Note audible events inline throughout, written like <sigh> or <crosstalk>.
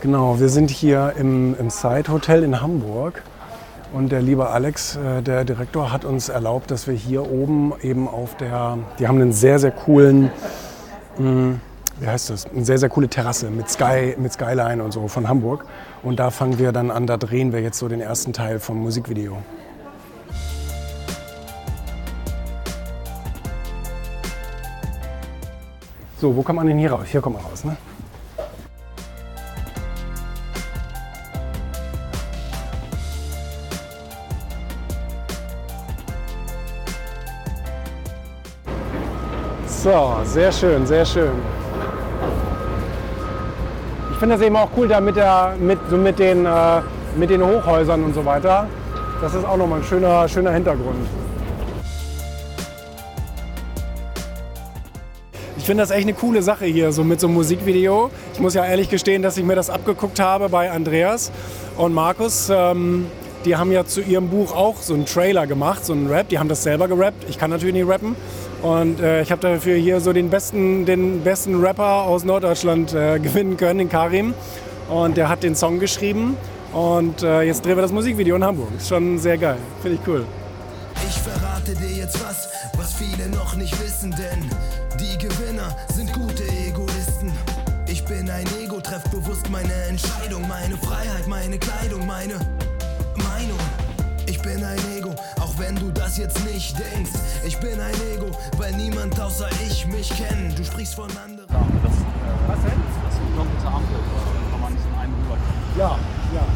Genau, wir sind hier im, im Side Hotel in Hamburg. Und der liebe Alex, äh, der Direktor, hat uns erlaubt, dass wir hier oben eben auf der, die haben einen sehr, sehr coolen, mh, wie heißt das, eine sehr, sehr coole Terrasse mit, Sky, mit Skyline und so von Hamburg. Und da fangen wir dann an, da drehen wir jetzt so den ersten Teil vom Musikvideo. So, wo kommt man denn hier raus? Hier kommt man raus, ne? So, sehr schön, sehr schön. Ich finde das eben auch cool, da mit, der, mit, so mit, den, äh, mit den Hochhäusern und so weiter. Das ist auch nochmal ein schöner, schöner Hintergrund. Ich finde das echt eine coole Sache hier, so mit so einem Musikvideo. Ich muss ja ehrlich gestehen, dass ich mir das abgeguckt habe bei Andreas und Markus. Ähm, die haben ja zu ihrem Buch auch so einen Trailer gemacht, so einen Rap. Die haben das selber gerappt. Ich kann natürlich nicht rappen. Und äh, ich habe dafür hier so den besten, den besten Rapper aus Norddeutschland äh, <laughs> gewinnen können, den Karim. Und der hat den Song geschrieben. Und äh, jetzt drehen wir das Musikvideo in Hamburg. Ist schon sehr geil. Finde ich cool. Ich verrate dir jetzt was, was viele noch nicht wissen, denn die Gewinner sind gute Egoisten. Ich bin ein Ego, treff bewusst meine Entscheidung, meine Freiheit, meine Kleidung, meine Meinung. Ich bin ein Ego, auch wenn du das jetzt nicht denkst. Ich bin ein Ego, weil niemand außer ich mich kennt. Du sprichst von anderen. Das, Was denn? das ist eine doppelte Ampel, da kann man nicht in einen rüber. Ja, ja.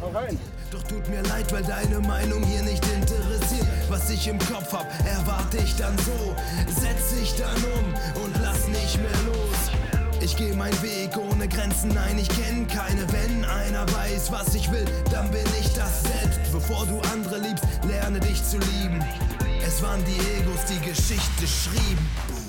Hau rein. Doch tut mir leid, weil deine Meinung hier nicht interessiert. Was ich im Kopf hab, erwarte ich dann so. Setz dich dann um und lass nicht mehr los. Ich geh meinen Weg ohne Grenzen, nein, ich kenn keine. Wenn einer weiß, was ich will, dann bin ich das selbst. Bevor du andere liebst, lerne dich zu lieben. Es waren die Egos, die Geschichte schrieben.